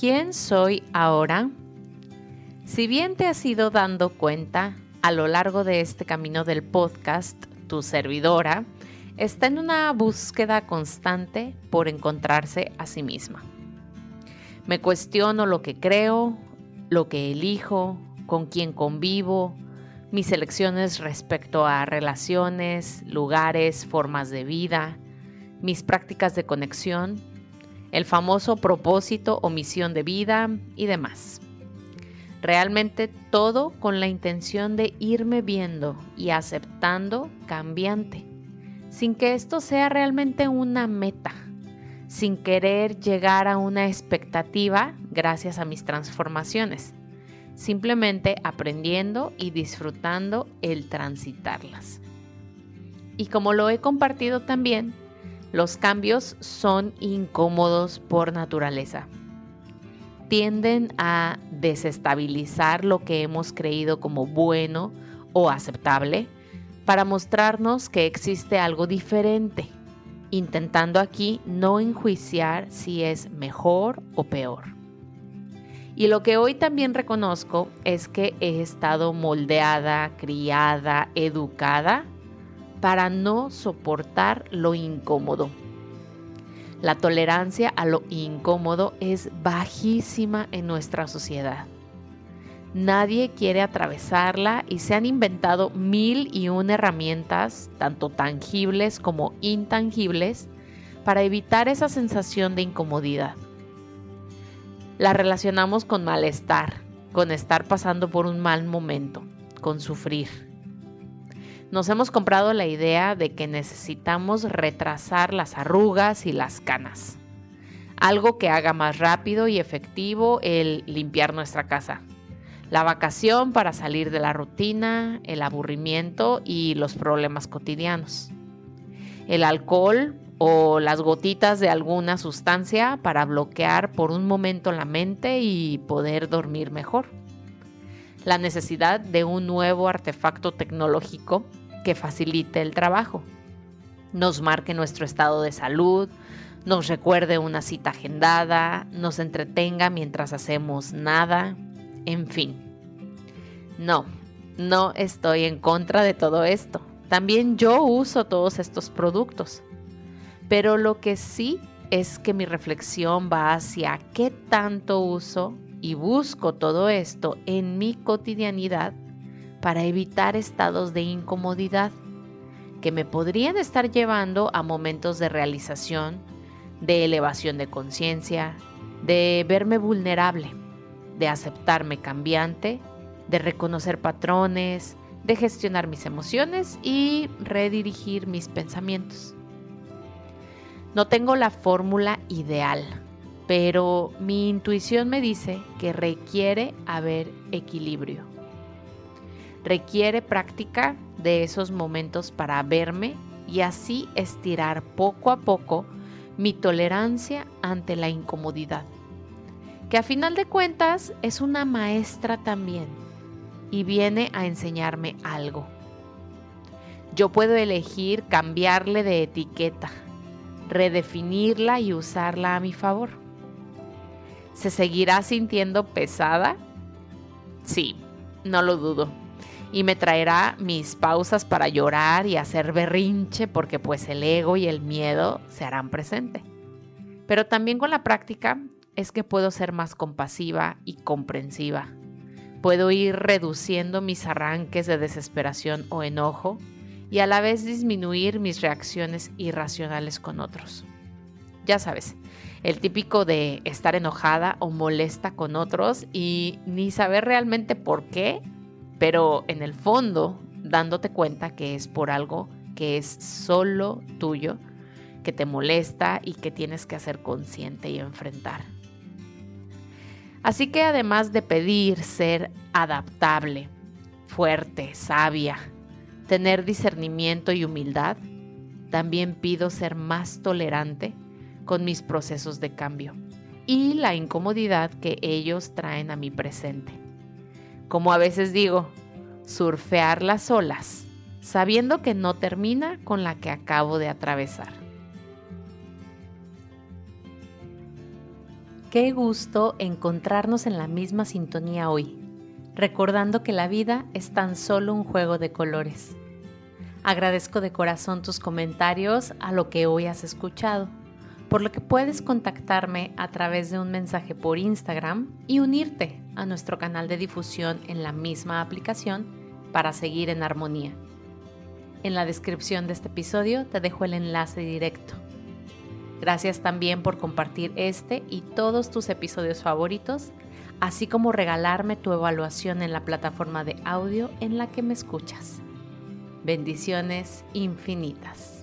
¿Quién soy ahora? Si bien te has ido dando cuenta a lo largo de este camino del podcast, tu servidora está en una búsqueda constante por encontrarse a sí misma. Me cuestiono lo que creo, lo que elijo, con quién convivo, mis elecciones respecto a relaciones, lugares, formas de vida, mis prácticas de conexión el famoso propósito o misión de vida y demás. Realmente todo con la intención de irme viendo y aceptando cambiante, sin que esto sea realmente una meta, sin querer llegar a una expectativa gracias a mis transformaciones, simplemente aprendiendo y disfrutando el transitarlas. Y como lo he compartido también, los cambios son incómodos por naturaleza. Tienden a desestabilizar lo que hemos creído como bueno o aceptable para mostrarnos que existe algo diferente, intentando aquí no enjuiciar si es mejor o peor. Y lo que hoy también reconozco es que he estado moldeada, criada, educada para no soportar lo incómodo. La tolerancia a lo incómodo es bajísima en nuestra sociedad. Nadie quiere atravesarla y se han inventado mil y una herramientas, tanto tangibles como intangibles, para evitar esa sensación de incomodidad. La relacionamos con malestar, con estar pasando por un mal momento, con sufrir nos hemos comprado la idea de que necesitamos retrasar las arrugas y las canas. Algo que haga más rápido y efectivo el limpiar nuestra casa. La vacación para salir de la rutina, el aburrimiento y los problemas cotidianos. El alcohol o las gotitas de alguna sustancia para bloquear por un momento la mente y poder dormir mejor. La necesidad de un nuevo artefacto tecnológico que facilite el trabajo, nos marque nuestro estado de salud, nos recuerde una cita agendada, nos entretenga mientras hacemos nada, en fin. No, no estoy en contra de todo esto. También yo uso todos estos productos. Pero lo que sí es que mi reflexión va hacia qué tanto uso y busco todo esto en mi cotidianidad para evitar estados de incomodidad que me podrían estar llevando a momentos de realización, de elevación de conciencia, de verme vulnerable, de aceptarme cambiante, de reconocer patrones, de gestionar mis emociones y redirigir mis pensamientos. No tengo la fórmula ideal, pero mi intuición me dice que requiere haber equilibrio Requiere práctica de esos momentos para verme y así estirar poco a poco mi tolerancia ante la incomodidad, que a final de cuentas es una maestra también y viene a enseñarme algo. Yo puedo elegir cambiarle de etiqueta, redefinirla y usarla a mi favor. ¿Se seguirá sintiendo pesada? Sí, no lo dudo y me traerá mis pausas para llorar y hacer berrinche porque pues el ego y el miedo se harán presente. Pero también con la práctica es que puedo ser más compasiva y comprensiva. Puedo ir reduciendo mis arranques de desesperación o enojo y a la vez disminuir mis reacciones irracionales con otros. Ya sabes, el típico de estar enojada o molesta con otros y ni saber realmente por qué pero en el fondo dándote cuenta que es por algo que es solo tuyo, que te molesta y que tienes que hacer consciente y enfrentar. Así que además de pedir ser adaptable, fuerte, sabia, tener discernimiento y humildad, también pido ser más tolerante con mis procesos de cambio y la incomodidad que ellos traen a mi presente como a veces digo, surfear las olas, sabiendo que no termina con la que acabo de atravesar. Qué gusto encontrarnos en la misma sintonía hoy, recordando que la vida es tan solo un juego de colores. Agradezco de corazón tus comentarios a lo que hoy has escuchado, por lo que puedes contactarme a través de un mensaje por Instagram y unirte a nuestro canal de difusión en la misma aplicación para seguir en armonía. En la descripción de este episodio te dejo el enlace directo Gracias también por compartir este y todos tus episodios favoritos, así como regalarme tu evaluación en la plataforma de audio en la que me escuchas. Bendiciones infinitas.